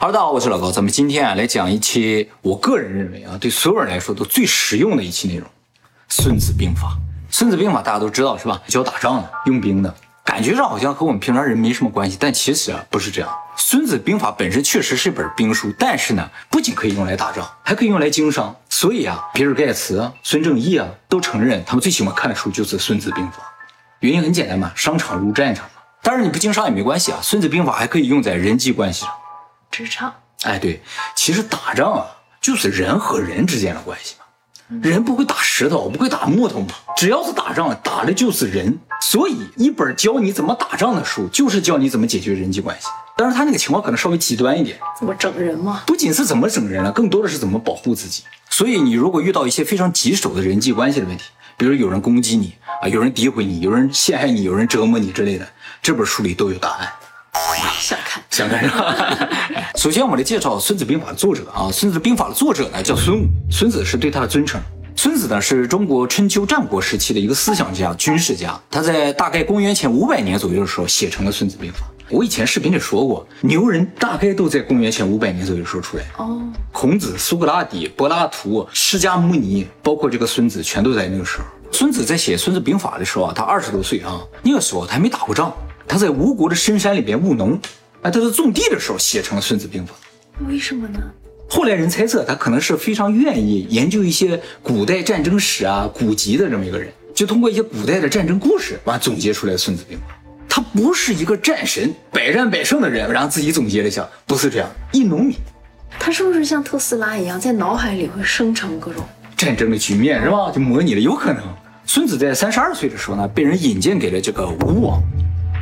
哈喽大家好，我是老高，咱们今天啊来讲一期我个人认为啊对所有人来说都最实用的一期内容，《孙子兵法》。《孙子兵法》大家都知道是吧？教打仗的，用兵的，感觉上好像和我们平常人没什么关系，但其实啊不是这样。《孙子兵法》本身确实是一本兵书，但是呢，不仅可以用来打仗，还可以用来经商。所以啊，比尔盖茨、孙正义啊都承认他们最喜欢看的书就是《孙子兵法》。原因很简单嘛，商场如战场嘛。当然你不经商也没关系啊，《孙子兵法》还可以用在人际关系上。职场，哎，对，其实打仗啊，就是人和人之间的关系嘛。人不会打石头，不会打木头嘛。只要是打仗，打的就是人。所以，一本教你怎么打仗的书，就是教你怎么解决人际关系。但是他那个情况可能稍微极端一点，怎么整人嘛？不仅是怎么整人了，更多的是怎么保护自己。所以，你如果遇到一些非常棘手的人际关系的问题，比如有人攻击你啊，有人诋毁你，有人陷害你，有人折磨你之类的，这本书里都有答案。想看，想看是吧？首先，我们来介绍《孙子兵法》的作者啊，《孙子兵法》的作者呢叫孙武，孙子是对他的尊称。孙子呢是中国春秋战国时期的一个思想家、军事家，他在大概公元前五百年左右的时候写成了《孙子兵法》。我以前视频里说过，牛人大概都在公元前五百年左右时候出来。哦，孔子、苏格拉底、柏拉图、释迦牟尼，包括这个孙子，全都在那个时候。孙子在写《孙子兵法》的时候啊，他二十多岁啊，那个时候他还没打过仗。他在吴国的深山里边务农，哎，他在种地的时候写成了《孙子兵法》。为什么呢？后来人猜测他可能是非常愿意研究一些古代战争史啊、古籍的这么一个人，就通过一些古代的战争故事，完总结出来《孙子兵法》。他不是一个战神、百战百胜的人，然后自己总结了一下，不是这样，一农民。他是不是像特斯拉一样，在脑海里会生成各种战争的局面，是吧？就模拟了，有可能。孙子在三十二岁的时候呢，被人引荐给了这个吴王。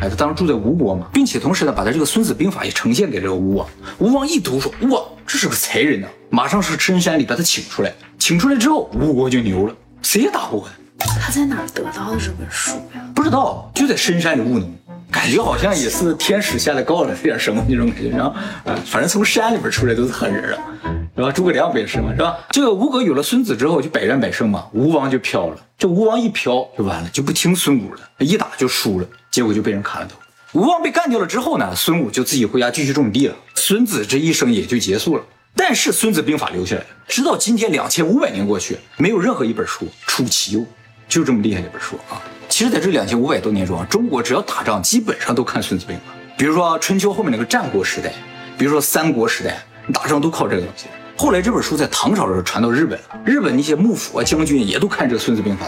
哎，他当时住在吴国嘛，并且同时呢，把他这个《孙子兵法》也呈现给这个吴王。吴王一读说：“哇，这是个才人呐！”马上是深山里把他请出来。请出来之后，吴国就牛了，谁也打不过他。他在哪儿得到的这本书呀？不知道，就在深山里务农，感觉好像也是天使下来告了点什么那种感觉。然后，啊，反正从山里边出来都是狠人了，是吧？诸葛亮不也是吗，是吧？这个吴国有了孙子之后，就百战百胜嘛。吴王就飘了，这吴王一飘就完了，就不听孙武的，一打就输了。结果就被人砍了头。吴王被干掉了之后呢，孙武就自己回家继续种地了。孙子这一生也就结束了。但是《孙子兵法》留下来了，直到今天两千五百年过去，没有任何一本书出其右，就这么厉害一本书啊！其实，在这两千五百多年中啊，中国只要打仗，基本上都看《孙子兵法》。比如说春秋后面那个战国时代，比如说三国时代，打仗都靠这个东西。后来这本书在唐朝的时候传到日本，日本那些幕府啊将军也都看这个《孙子兵法》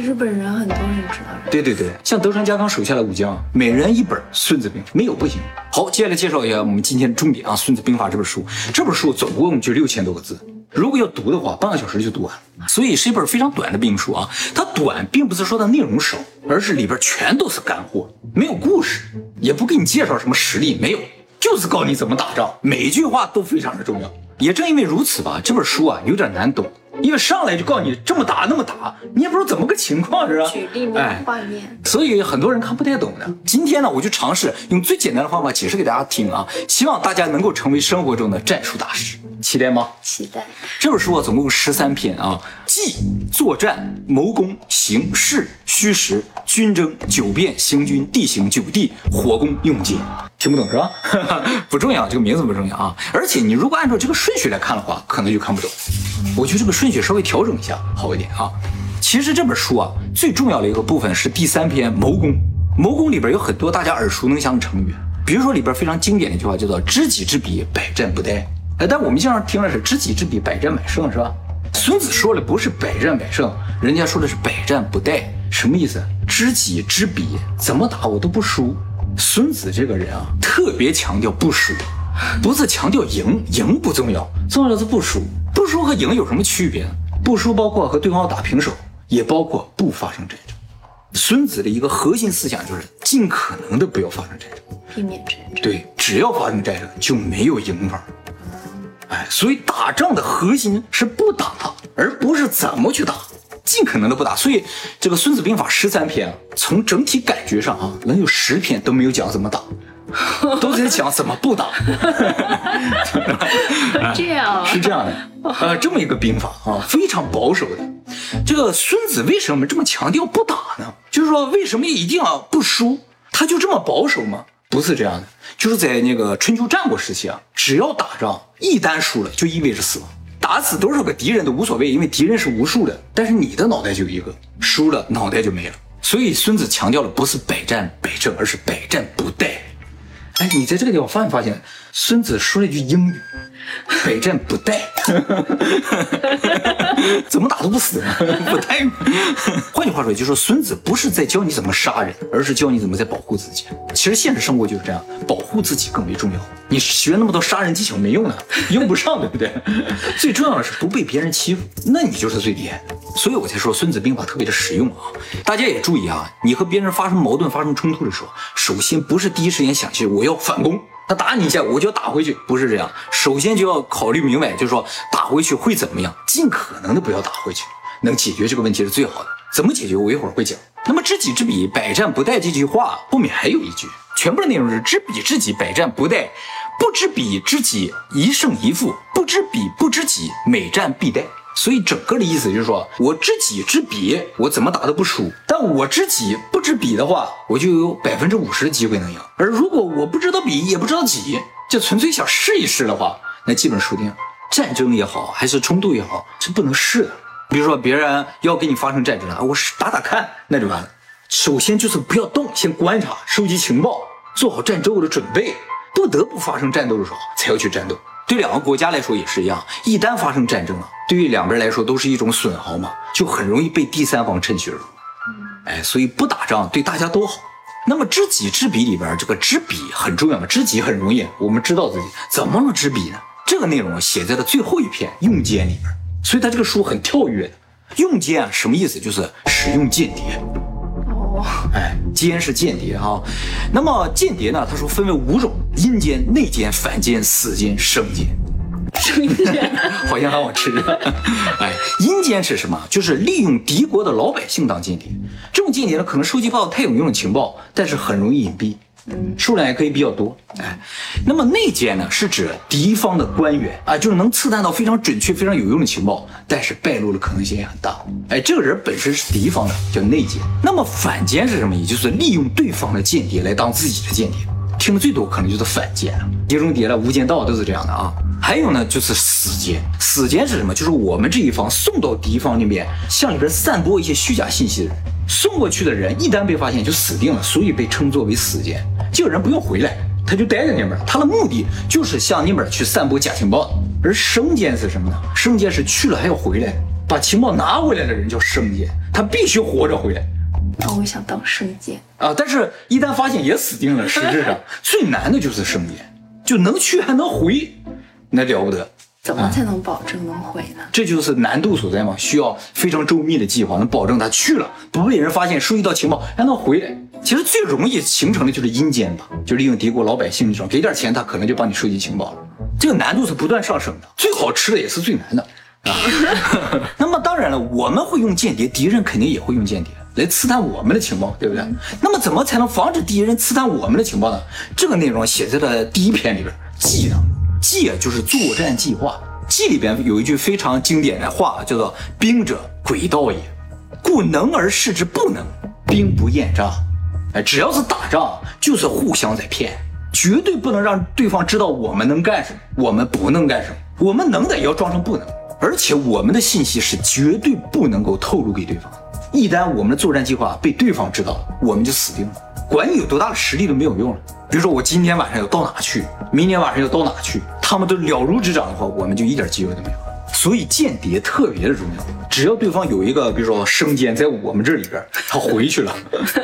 日本人很多人知道。对对对，像德川家康手下的武将，每人一本《孙子兵法》，没有不行。好，接下来介绍一下我们今天的重点啊，《孙子兵法》这本书。这本书总共就六千多个字，如果要读的话，半个小时就读完了。所以是一本非常短的兵书啊。它短，并不是说它内容少，而是里边全都是干货，没有故事，也不给你介绍什么实力，没有，就是告诉你怎么打仗，每一句话都非常的重要。也正因为如此吧，这本书啊有点难懂。因为上来就告诉你这么打那么打，你也不知道怎么个情况，是吧？举例面画面，所以很多人看不太懂的。今天呢，我就尝试用最简单的方法解释给大家听啊，希望大家能够成为生活中的战术大师。期待吗？期待。这本书啊，总共十三篇啊，计、作战、谋攻、形势、虚实、军争、九变、行军、地形、九地、火攻、用计。听不懂是吧？不重要，这个名字不重要啊。而且你如果按照这个顺序来看的话，可能就看不懂。我觉得这个顺序稍微调整一下好一点啊。其实这本书啊，最重要的一个部分是第三篇谋攻。谋攻里边有很多大家耳熟能详的成语，比如说里边非常经典的一句话叫做“知己知彼，百战不殆”。哎，但我们经常听的是“知己知彼，百战百胜”，是吧？孙子说的不是百战百胜，人家说的是百战不殆，什么意思？知己知彼，怎么打我都不输。孙子这个人啊，特别强调不输，不是强调赢，赢不重要，重要的是不输。不输和赢有什么区别？不输包括和对方打平手，也包括不发生战争。孙子的一个核心思想就是尽可能的不要发生战争，避免战争。对，只要发生战争就没有赢法。哎，所以打仗的核心是不打，而不是怎么去打，尽可能的不打。所以这个《孙子兵法》十三篇，从整体感觉上啊，能有十篇都没有讲怎么打，都在讲怎么不打。这样 是这样的，呃，这么一个兵法啊，非常保守的。这个孙子为什么这么强调不打呢？就是说，为什么一定要不输？他就这么保守吗？不是这样的，就是在那个春秋战国时期啊，只要打仗一旦输了，就意味着死亡。打死多少个敌人都无所谓，因为敌人是无数的，但是你的脑袋就一个，输了脑袋就没了。所以孙子强调的不是百战百胜，而是百战不殆。哎，你在这个地方发没发现，孙子说了一句英语，百战不殆，怎么打都不死，不殆。换句话说，就是说孙子不是在教你怎么杀人，而是教你怎么在保护自己。其实现实生活就是这样，保护自己更为重要。你学那么多杀人技巧没用的，用不上，对不对？最重要的是不被别人欺负，那你就是最厉害。所以我才说《孙子兵法》特别的实用啊！大家也注意啊，你和别人发生矛盾、发生冲突的时候，首先不是第一时间想去我要反攻，他打你一下我就打回去，不是这样。首先就要考虑明白，就是说打回去会怎么样，尽可能的不要打回去，能解决这个问题是最好的。怎么解决？我一会儿会讲。那么知己知彼，百战不殆这句话后面还有一句，全部的内容是知彼知己，百战不殆。不知彼知己，一胜一负；不知彼不知己，每战必殆。所以整个的意思就是说，我知己知彼，我怎么打都不输；但我知己不知彼的话，我就有百分之五十的机会能赢。而如果我不知道彼，也不知道己，就纯粹想试一试的话，那基本输定。战争也好，还是冲突也好，是不能试的。比如说别人要跟你发生战争了，我试打打看，那就完了。首先就是不要动，先观察、收集情报，做好战争后的准备。不得不发生战斗的时候，才要去战斗。对两个国家来说也是一样，一旦发生战争了，对于两边来说都是一种损耗嘛，就很容易被第三方趁虚而入。哎，所以不打仗对大家都好。那么知己知彼里边，这个知彼很重要嘛？知己很容易，我们知道自己怎么能知彼呢？这个内容写在了最后一篇《用间》里边，所以他这个书很跳跃的。用间啊，什么意思？就是使用间谍。哎，奸是间谍哈，那么间谍呢？他说分为五种：阴间、内奸、反间、死奸、生奸。生间，好像让我吃。哎，阴间是什么？就是利用敌国的老百姓当间谍。这种间谍呢，可能收集不到太有用的情报，但是很容易隐蔽。数量也可以比较多，哎，那么内奸呢，是指敌方的官员啊，就是能刺探到非常准确、非常有用的情报，但是败露的可能性也很大。哎，这个人本身是敌方的，叫内奸。那么反间是什么？也就是利用对方的间谍来当自己的间谍。听的最多可能就是反奸，碟中谍了，无间道都是这样的啊。还有呢，就是死奸。死奸是什么？就是我们这一方送到敌方那边，向里边散播一些虚假信息的人。送过去的人一旦被发现就死定了，所以被称作为死奸。这个人不用回来，他就待在那边，他的目的就是向那边去散播假情报。而生奸是什么呢？生奸是去了还要回来，把情报拿回来的人叫生奸，他必须活着回来。那我想当生奸啊，但是一旦发现也死定了。实质上 最难的就是生奸，就能去还能回，那了不得。怎么才能保证能回呢？这就是难度所在嘛，需要非常周密的计划，能保证他去了不被人发现，收集到情报还能回来。其实最容易形成的就是阴间吧，就利用敌国老百姓这种，给点钱他可能就帮你收集情报了。这个难度是不断上升的，最好吃的也是最难的啊。那么当然了，我们会用间谍，敌人肯定也会用间谍来刺探我们的情报，对不对？那么怎么才能防止敌人刺探我们的情报呢？这个内容写在了第一篇里边，计当中。计啊，就是作战计划。计里边有一句非常经典的话，叫做“兵者，诡道也，故能而示之不能，兵不厌诈。”哎，只要是打仗，就是互相在骗，绝对不能让对方知道我们能干什么，我们不能干什么。我们能的也要装成不能，而且我们的信息是绝对不能够透露给对方。一旦我们的作战计划被对方知道了，我们就死定了。管你有多大的实力都没有用了。比如说我今天晚上要到哪去，明天晚上要到哪去，他们都了如指掌的话，我们就一点机会都没有。所以间谍特别的重要。只要对方有一个，比如说生间在我们这里边，他回去了，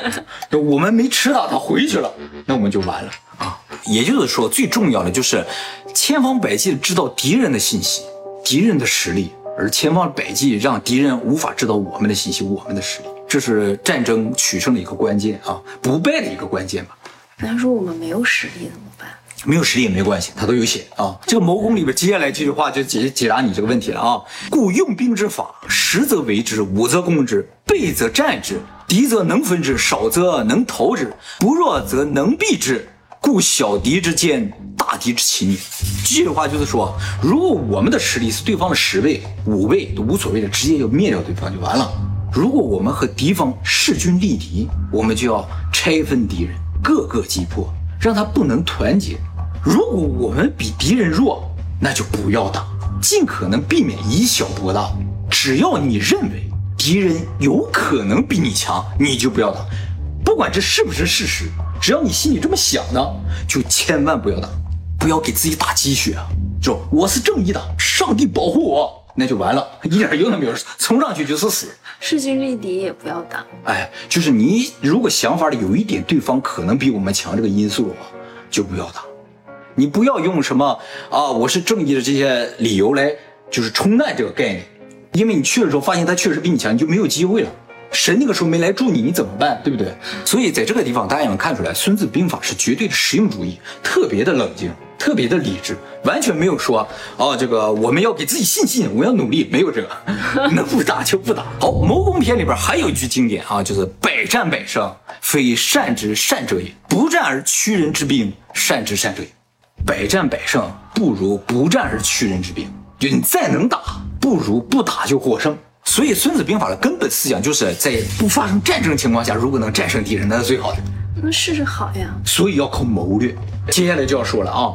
我们没吃到，他回去了，那我们就完了啊。也就是说，最重要的就是千方百计的知道敌人的信息、敌人的实力，而千方百计让敌人无法知道我们的信息、我们的实力。这是战争取胜的一个关键啊，不败的一个关键吧。那说我们没有实力怎么办？没有实力也没关系，他都有写啊。这个谋攻里边接下来这句话就解解答你这个问题了啊。故用兵之法，实则为之，武则攻之，备则战之，敌则能分之，少则能投之，不弱则能避之。故小敌之坚，大敌之奇逆。这句话就是说，如果我们的实力是对方的十倍、五倍都无所谓的，直接就灭掉对方就完了。如果我们和敌方势均力敌，我们就要拆分敌人，各个击破，让他不能团结。如果我们比敌人弱，那就不要打，尽可能避免以小博大。只要你认为敌人有可能比你强，你就不要打，不管这是不是事实，只要你心里这么想呢，就千万不要打，不要给自己打鸡血啊！就我是正义的，上帝保护我，那就完了，一点用都没有，冲上去就是死。势均力敌也不要打。哎，就是你如果想法里有一点对方可能比我们强这个因素的话，就不要打。你不要用什么啊，我是正义的这些理由来就是冲淡这个概念，因为你去的时候发现他确实比你强，你就没有机会了。神那个时候没来助你，你怎么办？对不对？所以在这个地方，大家也能看出来，《孙子兵法》是绝对的实用主义，特别的冷静，特别的理智，完全没有说哦，这个我们要给自己信心，我要努力，没有这个，能不打就不打。好，《谋攻篇》里边还有一句经典啊，就是“百战百胜，非善之善者也；不战而屈人之兵，善之善者也。”百战百胜不如不战而屈人之兵，就你再能打，不如不打就获胜。所以《孙子兵法》的根本思想就是在不发生战争情况下，如果能战胜敌人，那是最好的。那试试好呀。所以要靠谋略。接下来就要说了啊，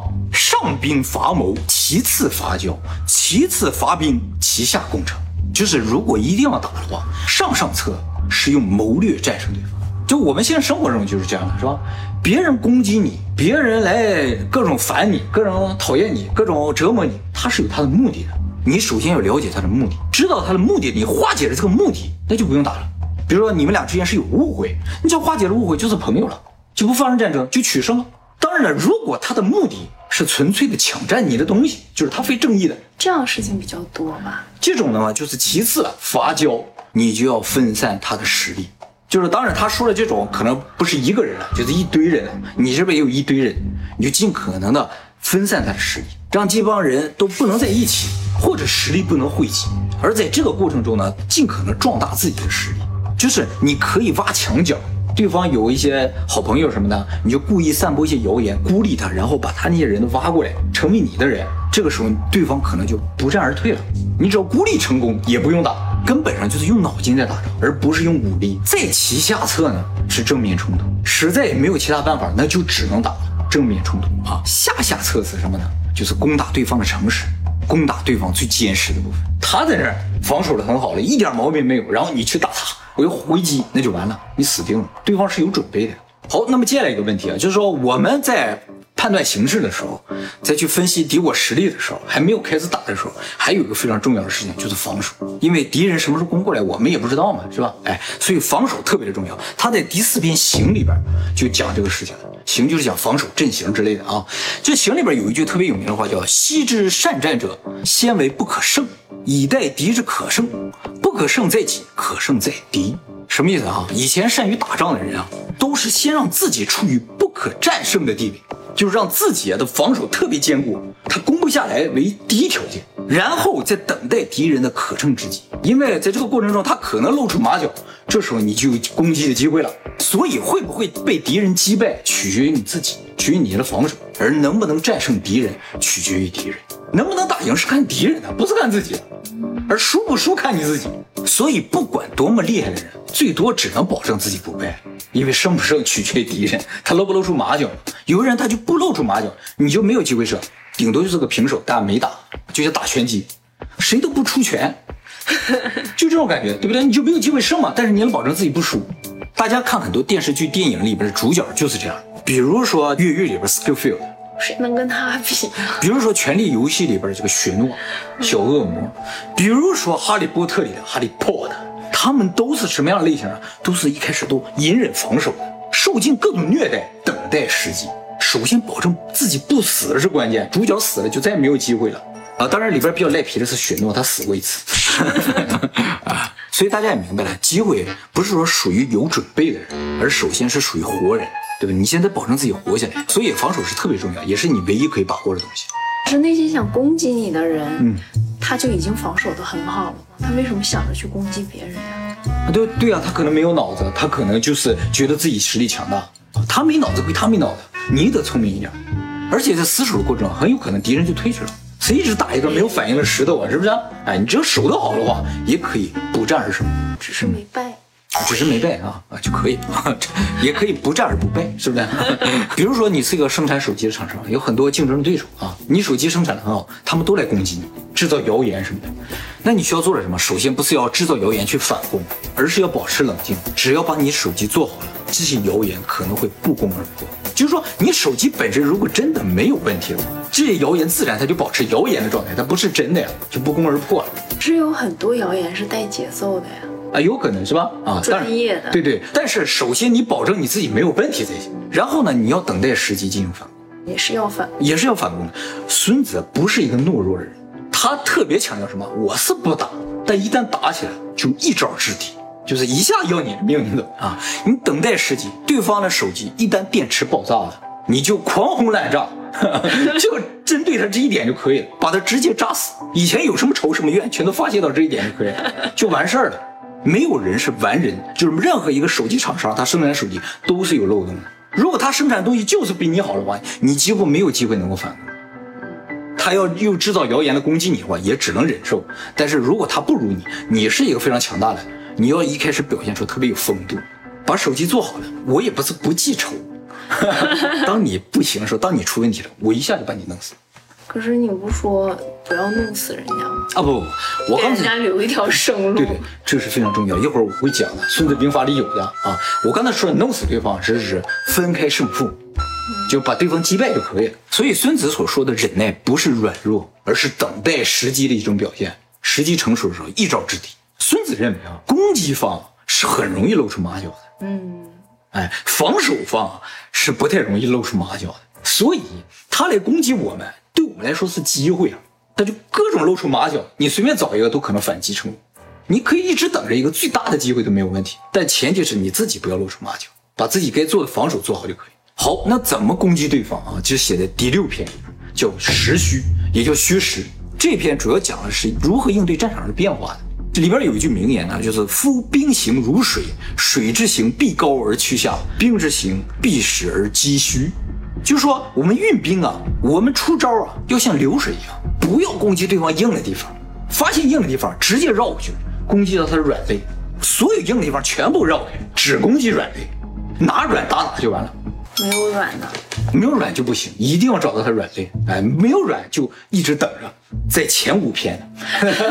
上兵伐谋，其次伐交，其次伐兵，其下攻城。就是如果一定要打的话，上上策是用谋略战胜对方。就我们现在生活中就是这样的，是吧？别人攻击你，别人来各种烦你，各种讨厌你，各种折磨你，他是有他的目的的。你首先要了解他的目的，知道他的目的，你化解了这个目的，那就不用打了。比如说你们俩之间是有误会，你只要化解了误会，就是朋友了，就不发生战争，就取胜了。当然了，如果他的目的是纯粹的抢占你的东西，就是他非正义的，这样的事情比较多吧。这种的话就是其次了，伐交你就要分散他的实力，就是当然他说的这种可能不是一个人了，就是一堆人了，你这边也有一堆人，你就尽可能的分散他的实力，让这帮人都不能在一起。或者实力不能汇集，而在这个过程中呢，尽可能壮大自己的实力。就是你可以挖墙脚，对方有一些好朋友什么的，你就故意散播一些谣言，孤立他，然后把他那些人都挖过来，成为你的人。这个时候，对方可能就不战而退了。你只要孤立成功，也不用打，根本上就是用脑筋在打仗，而不是用武力。在其下策呢，是正面冲突。实在也没有其他办法，那就只能打正面冲突啊。下下策是什么呢？就是攻打对方的城池。攻打对方最坚实的部分，他在这儿防守的很好了，一点毛病没有。然后你去打他，我一回击，那就完了，你死定了。对方是有准备的。好，那么接下来一个问题啊，就是说我们在。判断形势的时候，再去分析敌我实力的时候，还没有开始打的时候，还有一个非常重要的事情就是防守，因为敌人什么时候攻过来，我们也不知道嘛，是吧？哎，所以防守特别的重要。他在第四篇行里边就讲这个事情了，行就是讲防守阵型之类的啊。这行里边有一句特别有名的话，叫“昔之善战者，先为不可胜，以待敌之可胜。不可胜在己，可胜在敌。”什么意思啊？以前善于打仗的人啊，都是先让自己处于不可战胜的地位。就是让自己的防守特别坚固，他攻不下来为第一条件，然后再等待敌人的可乘之机。因为在这个过程中，他可能露出马脚，这时候你就有攻击的机会了。所以会不会被敌人击败，取决于你自己，取决于你的防守；而能不能战胜敌人，取决于敌人。能不能打赢是看敌人的，不是看自己的。而输不输看你自己。所以不管多么厉害的人，最多只能保证自己不败。因为胜不胜取决于敌人，他露不露出马脚。有的人他就不露出马脚，你就没有机会胜，顶多就是个平手，大家没打，就像打拳击，谁都不出拳，就这种感觉，对不对？你就没有机会胜嘛。但是你能保证自己不输。大家看很多电视剧、电影里边的主角就是这样，比如说《越狱》里边 Skillfield，谁能跟他比？比如说《权力游戏》里边的这个雪诺，小恶魔，比如说《哈利波特》里的哈利波特。他们都是什么样的类型啊？都是一开始都隐忍防守的，受尽各种虐待，等待时机。首先保证自己不死是关键，主角死了就再也没有机会了啊！当然里边比较赖皮的是雪诺，他死过一次啊。所以大家也明白了，机会不是说属于有准备的人，而首先是属于活人，对吧？你现在保证自己活下来，所以防守是特别重要，也是你唯一可以把握的东西。是那些想攻击你的人，嗯，他就已经防守的很好了。他为什么想着去攻击别人呀？啊，对对啊，他可能没有脑子，他可能就是觉得自己实力强大。他没脑子归他没脑子，你得聪明一点。而且在死守的过程中，很有可能敌人就退去了。谁一直打一个没有反应的石头啊？是不是？哎，你只要守得好的话，也可以不战而胜。只是没败。只是没背啊啊就可以，也可以不战而不败，是不是？比如说你是一个生产手机的厂商，有很多竞争对手啊，你手机生产的很好，他们都来攻击你，制造谣言什么的。那你需要做点什么？首先不是要制造谣言去反攻，而是要保持冷静。只要把你手机做好了，这些谣言可能会不攻而破。就是说，你手机本身如果真的没有问题的话，这些谣言自然它就保持谣言的状态，它不是真的呀，就不攻而破了。是有很多谣言是带节奏的呀。啊，有可能是吧？啊，专业的，对对。但是首先你保证你自己没有问题才行，然后呢，你要等待时机进行反攻，也是要反，也是要反攻的。孙子不是一个懦弱的人，他特别强调什么？我是不打，但一旦打起来就一招制敌，就是一下要你的命，你懂啊？你等待时机，对方的手机一旦电池爆炸了，你就狂轰滥炸，就针对他这一点就可以了，把他直接炸死。以前有什么仇什么怨，全都发泄到这一点就可以了，就完事儿了。没有人是完人，就是任何一个手机厂商，他生产手机都是有漏洞的。如果他生产的东西就是比你好的话，你几乎没有机会能够反攻。他要又制造谣言的攻击你的话，也只能忍受。但是如果他不如你，你是一个非常强大的，你要一开始表现出特别有风度，把手机做好了。我也不是不记仇，当你不行的时候，当你出问题了，我一下就把你弄死。可是你不说不要弄死人家吗？啊不不，我刚才人家留一条生路。对对，这是非常重要。一会儿我会讲的，《孙子兵法》里有的啊。我刚才说的弄死对方，只是分开胜负，就把对方击败就可以了。所以孙子所说的忍耐不是软弱，而是等待时机的一种表现。时机成熟的时候一招制敌。孙子认为啊，攻击方是很容易露出马脚的。嗯，哎，防守方是不太容易露出马脚的。所以他来攻击我们。对我们来说是机会啊，他就各种露出马脚，你随便找一个都可能反击成功。你可以一直等着一个最大的机会都没有问题，但前提是你自己不要露出马脚，把自己该做的防守做好就可以。好，那怎么攻击对方啊？就写在第六篇，叫实虚，也叫虚实。这篇主要讲的是如何应对战场上的变化的。这里边有一句名言呢，就是夫兵行如水，水之行必高而趋下，兵之行必实而击虚。就说我们运兵啊，我们出招啊，要像流水一样，不要攻击对方硬的地方，发现硬的地方直接绕过去，攻击到他的软肋，所有硬的地方全部绕开，只攻击软肋，哪软打哪就完了。没有软的，没有软就不行，一定要找到他软肋。哎，没有软就一直等着，在前五篇。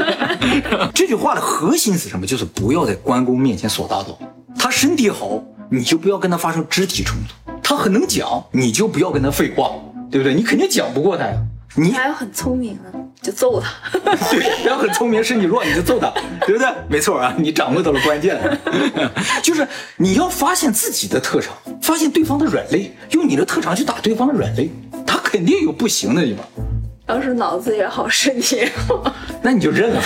这句话的核心是什么？就是不要在关公面前耍大刀，他身体好，你就不要跟他发生肢体冲突。他很能讲，你就不要跟他废话，对不对？你肯定讲不过他呀。你还要很聪明呢，就揍他。对，然后很聪明，身体弱，你就揍他，对不对？没错啊，你掌握到了关键，就是你要发现自己的特长，发现对方的软肋，用你的特长去打对方的软肋，他肯定有不行的地方。要是脑子也好，身体也好，那你就认了。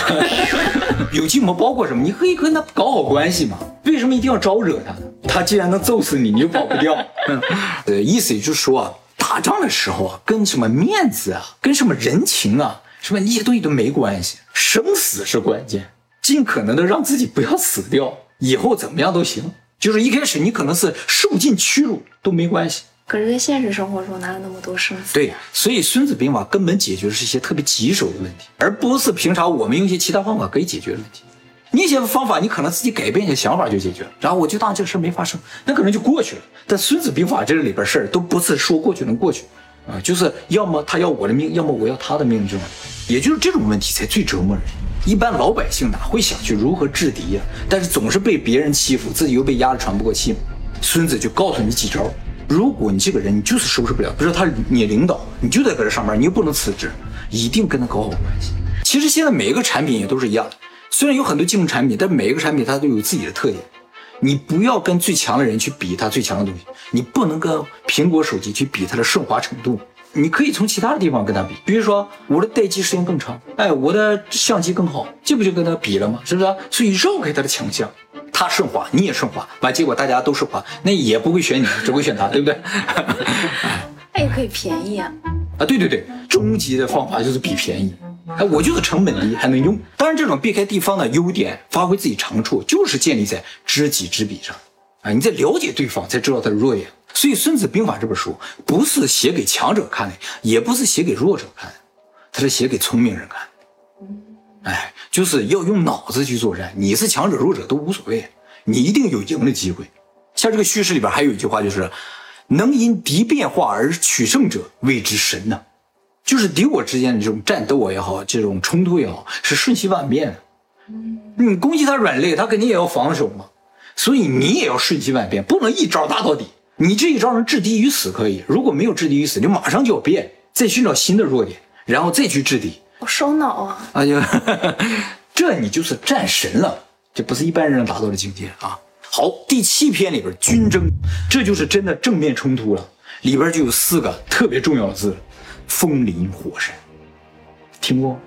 有计谋包括什么？你可以跟他搞好关系嘛？为什么一定要招惹他呢？他既然能揍死你，你就跑不掉。呃，意思也就是说啊，打仗的时候啊，跟什么面子啊，跟什么人情啊，什么那些东西都没关系，生死是关键。尽可能的让自己不要死掉，以后怎么样都行。就是一开始你可能是受尽屈辱都没关系。可是，在现实生活中哪有那么多生死？对，所以《孙子兵法》根本解决的是一些特别棘手的问题，而不是平常我们用一些其他方法可以解决的问题。你一些方法，你可能自己改变一下想法就解决了，然后我就当这个事儿没发生，那可能就过去了。但《孙子兵法》这里边事儿都不是说过去能过去啊，就是要么他要我的命，要么我要他的命，这种，也就是这种问题才最折磨人。一般老百姓哪会想去如何制敌呀？但是总是被别人欺负，自己又被压得喘不过气。孙子就告诉你几招。如果你这个人你就是收拾不了，比如说他你领导，你就在搁这上班，你又不能辞职，一定跟他搞好关系。其实现在每一个产品也都是一样的，虽然有很多竞争产品，但每一个产品它都有自己的特点。你不要跟最强的人去比他最强的东西，你不能跟苹果手机去比它的顺滑程度，你可以从其他的地方跟他比，比如说我的待机时间更长，哎，我的相机更好，这不就跟他比了吗？是不是？所以绕开他的强项。他顺滑，你也顺滑，完结果大家都顺滑，那也不会选你，只会选他，对不对？那也可以便宜啊！啊，对对对，终极的方法就是比便宜。哎，我就是成本低还能用。当然，这种避开地方的优点，发挥自己长处，就是建立在知己知彼上。啊，你在了解对方，才知道他的弱点。所以，《孙子兵法》这本书不是写给强者看的，也不是写给弱者看的，它是写给聪明人看的。哎，就是要用脑子去作战。你是强者弱者都无所谓，你一定有赢的机会。像这个叙事里边还有一句话，就是能因敌变化而取胜者，谓之神呢。就是敌我之间的这种战斗也好，这种冲突也好，是瞬息万变的。你攻击他软肋，他肯定也要防守嘛。所以你也要瞬息万变，不能一招打到底。你这一招能置敌于死可以，如果没有置敌于死，就马上就要变，再寻找新的弱点，然后再去置敌。好烧脑啊！啊，就 这你就是战神了，这不是一般人能达到的境界啊。好，第七篇里边军争，这就是真的正面冲突了，里边就有四个特别重要的字：风林火山。听过？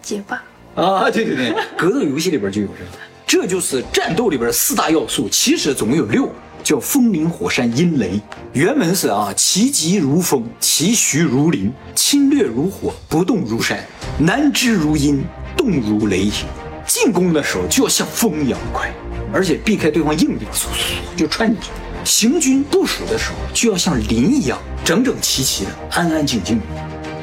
结巴啊，对对对，格斗游戏里边就有这个，这就是战斗里边四大要素，其实总共有六，叫风林火山阴雷。原文是啊，其疾如风，其徐如林，侵略如火，不动如山，南之如阴，动如雷霆。进攻的时候就要像风一样快，而且避开对方硬兵，嗖嗖就穿进去；行军部署的时候就要像林一样整整齐齐的、安安静静。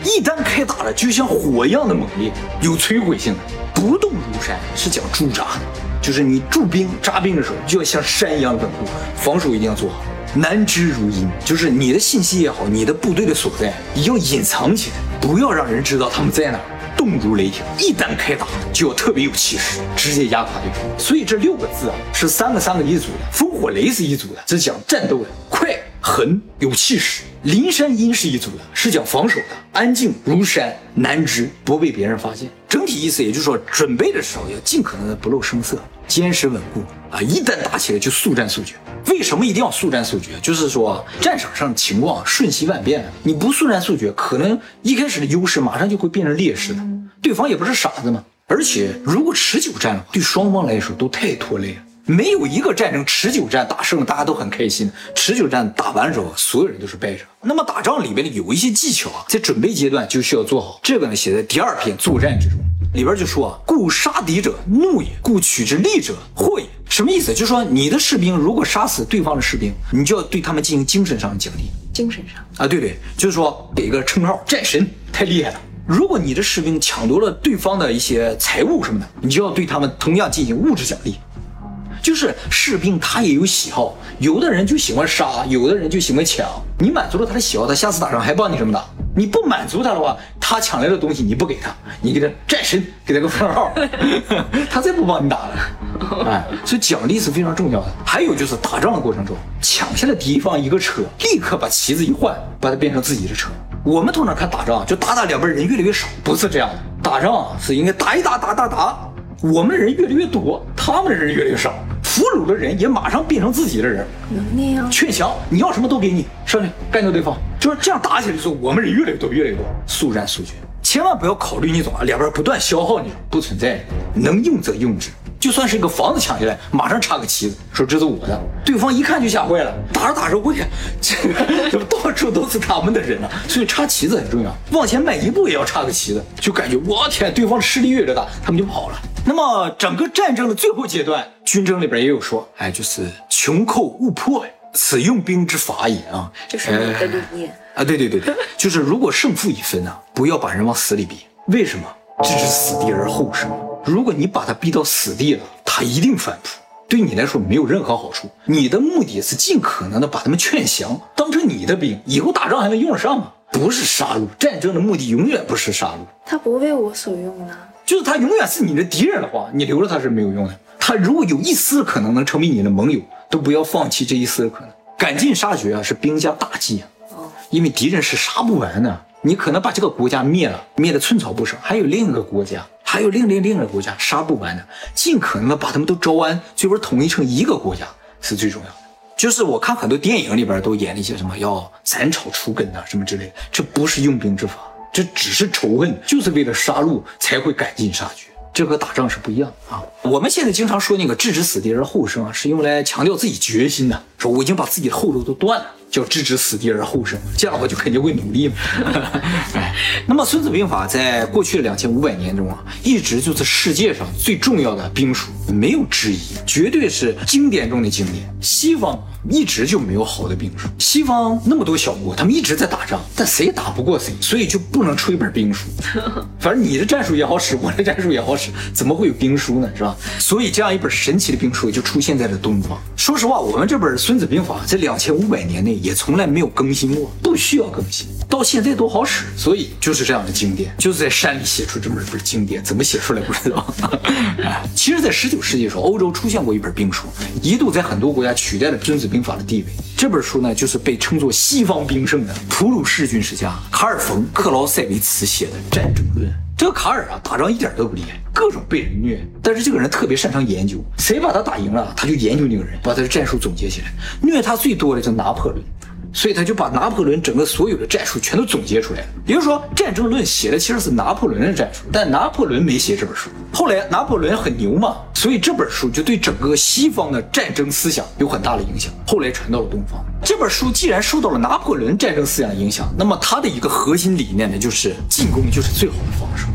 一旦开打了，就像火一样的猛烈，有摧毁性的。不动如山是讲驻扎的，就是你驻兵扎兵的时候就要像山一样稳固，防守一定要做好。南之如阴，就是你的信息也好，你的部队的所在要隐藏起来，不要让人知道他们在哪。动如雷霆，一旦开打就要特别有气势，直接压垮对方。所以这六个字啊，是三个三个一组的，风火雷是一组的，只讲战斗的，快、狠、有气势。林山阴是一组的，是讲防守的，安静如山，难知不被别人发现。整体意思也就是说，准备的时候要尽可能的不露声色，坚实稳固啊！一旦打起来就速战速决。为什么一定要速战速决？就是说战场上情况瞬息万变，你不速战速决，可能一开始的优势马上就会变成劣势的。对方也不是傻子嘛。而且如果持久战的话，对双方来说都太拖累了。没有一个战争持久战打胜，大家都很开心。持久战打完之后，所有人都是败者。那么打仗里边呢，有一些技巧啊，在准备阶段就需要做好。这个呢，写在第二篇作战之中，里边就说啊，故杀敌者怒也，故取之利者祸也。什么意思？就是说你的士兵如果杀死对方的士兵，你就要对他们进行精神上的奖励。精神上啊，对对，就是说给个称号，战神，太厉害了。如果你的士兵抢夺了对方的一些财物什么的，你就要对他们同样进行物质奖励。就是士兵他也有喜好，有的人就喜欢杀，有的人就喜欢抢。你满足了他的喜好，他下次打仗还帮你什么打。你不满足他的话，他抢来的东西你不给他，你给他战神，给他个封号，他再不帮你打了。哎，所以奖励是非常重要的。还有就是打仗的过程中，抢下了敌方一个车，立刻把旗子一换，把它变成自己的车。我们通常看打仗，就打打两边人越来越少，不是这样的。打仗是应该打一打，打打打，我们人越来越多，他们的人越来越少。俘虏的人也马上变成自己的人，能那样？劝降，你要什么都给你，上去干掉对方，就是这样打起来的时候，我们人越来越多，越来越多，速战速决，千万不要考虑那种啊两边不断消耗那种，不存在，能用则用之。就算是一个房子抢下来，马上插个旗子，说这是我的，对方一看就吓坏了，打着打着，我天，这个 怎么到处都是他们的人啊？所以插旗子很重要，往前迈一步也要插个旗子，就感觉我天，对方的势力越来越大，他们就跑了。那么整个战争的最后阶段，军争里边也有说，哎，就是穷寇勿破呀，此用兵之法也啊。这是你的理念啊？对对对对，就是如果胜负已分呢，不要把人往死里逼。为什么？置之死地而后生。如果你把他逼到死地了，他一定反扑，对你来说没有任何好处。你的目的是尽可能的把他们劝降，当成你的兵，以后打仗还能用得上吗？不是杀戮，战争的目的永远不是杀戮。他不为我所用呢。就是他永远是你的敌人的话，你留着他是没有用的。他如果有一丝可能能成为你的盟友，都不要放弃这一丝的可能。赶尽杀绝啊，是兵家大忌啊。哦，因为敌人是杀不完的。你可能把这个国家灭了，灭的寸草不生，还有另一个国家，还有另另另一个国家杀不完的。尽可能的把他们都招安，最后统一成一个国家是最重要的。就是我看很多电影里边都演那些什么要斩草除根啊什么之类的，这不是用兵之法。这只是仇恨，就是为了杀戮才会赶尽杀绝，这和打仗是不一样啊。我们现在经常说那个置之死地而后生啊，是用来强调自己决心的，说我已经把自己的后路都断了，叫置之死地而后生，这样的话就肯定会努力嘛。哎，那么《孙子兵法》在过去的两千五百年中啊，一直就是世界上最重要的兵书，没有之一，绝对是经典中的经典。西方一直就没有好的兵书。西方那么多小国，他们一直在打仗，但谁也打不过谁，所以就不能出一本兵书。反正你的战术也好使，我的战术也好使，怎么会有兵书呢？是吧？所以这样一本神奇的兵书就出现在了东方。说实话，我们这本《孙孙子兵法》在两千五百年内也从来没有更新过，不需要更新，到现在都好使。所以就是这样的经典，就是在山里写出这么一本经典，怎么写出来不知道。其实，在十九世纪的时候，欧洲出现过一本兵书，一度在很多国家取代了《孙子兵法》的地位。这本书呢，就是被称作西方兵圣的普鲁士军事家卡尔·冯·克劳塞维茨写的《战争论》。这个卡尔啊，打仗一点都不厉害，各种被人虐，但是这个人特别擅长研究，谁把他打赢了，他就研究那个人，把他的战术总结起来。虐他最多的就拿破仑。所以他就把拿破仑整个所有的战术全都总结出来了。也就是说，《战争论》写的其实是拿破仑的战术，但拿破仑没写这本书。后来拿破仑很牛嘛，所以这本书就对整个西方的战争思想有很大的影响。后来传到了东方。这本书既然受到了拿破仑战争思想的影响，那么它的一个核心理念呢，就是进攻就是最好的防守。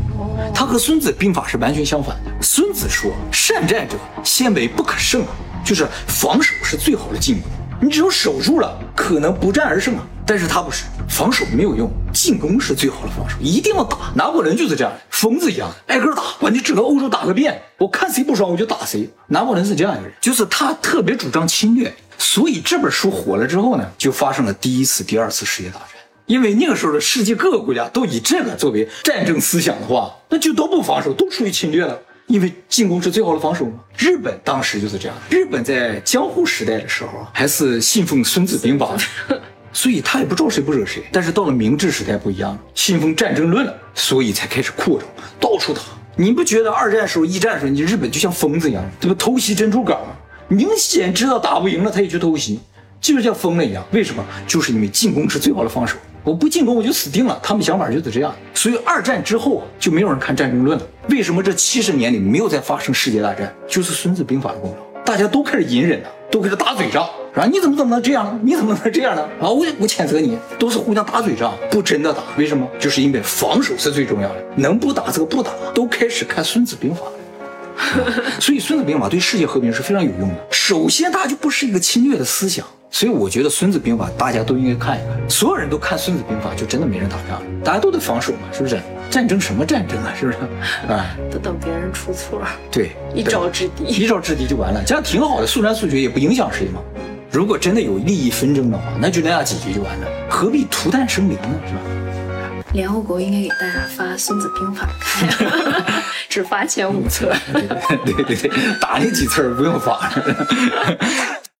它和孙子兵法是完全相反的。孙子说：“善战者先为不可胜，就是防守是最好的进攻。”你只有守住了，可能不战而胜啊。但是他不是，防守没有用，进攻是最好的防守，一定要打。拿破仑就是这样，疯子一样，挨个打，把你整个欧洲打个遍。我看谁不爽，我就打谁。拿破仑是这样一个人，就是他特别主张侵略。所以这本书火了之后呢，就发生了第一次、第二次世界大战。因为那个时候的世界各个国家都以这个作为战争思想的话，那就都不防守，都属于侵略了。因为进攻是最好的防守嘛。日本当时就是这样。日本在江户时代的时候还是信奉《孙子兵法》的，所以他也不招谁不惹谁。但是到了明治时代不一样了，信奉战争论了，所以才开始扩张，到处打。你不觉得二战时候、一战时候，你日本就像疯子一样，对吧？偷袭珍珠港，明显知道打不赢了，他也去偷袭，就是像疯了一样。为什么？就是因为进攻是最好的防守。我不进攻我就死定了，他们想法就是这样，所以二战之后就没有人看战争论了。为什么这七十年里没有再发生世界大战？就是孙子兵法的功劳，大家都开始隐忍了，都开始打嘴仗，是吧？你怎么怎么能这样呢？你怎么能这样呢？啊，我我谴责你，都是互相打嘴仗，不真的打。为什么？就是因为防守是最重要的，能不打则不打，都开始看孙子兵法。所以孙子兵法对世界和平是非常有用的。首先，它就不是一个侵略的思想。所以我觉得《孙子兵法》大家都应该看一看。所有人都看《孙子兵法》，就真的没人打仗了，大家都得防守嘛，是不是？战争什么战争啊，是不是？啊，都等别人出错，对，一招制敌，一招制敌就完了，这样挺好的，速战速决也不影响谁嘛。如果真的有利益纷争的话，那就那样解决就完了，何必涂炭生灵呢？是吧？联合国应该给大家发《孙子兵法》看，只发前五次。对对对，打那几次不用发。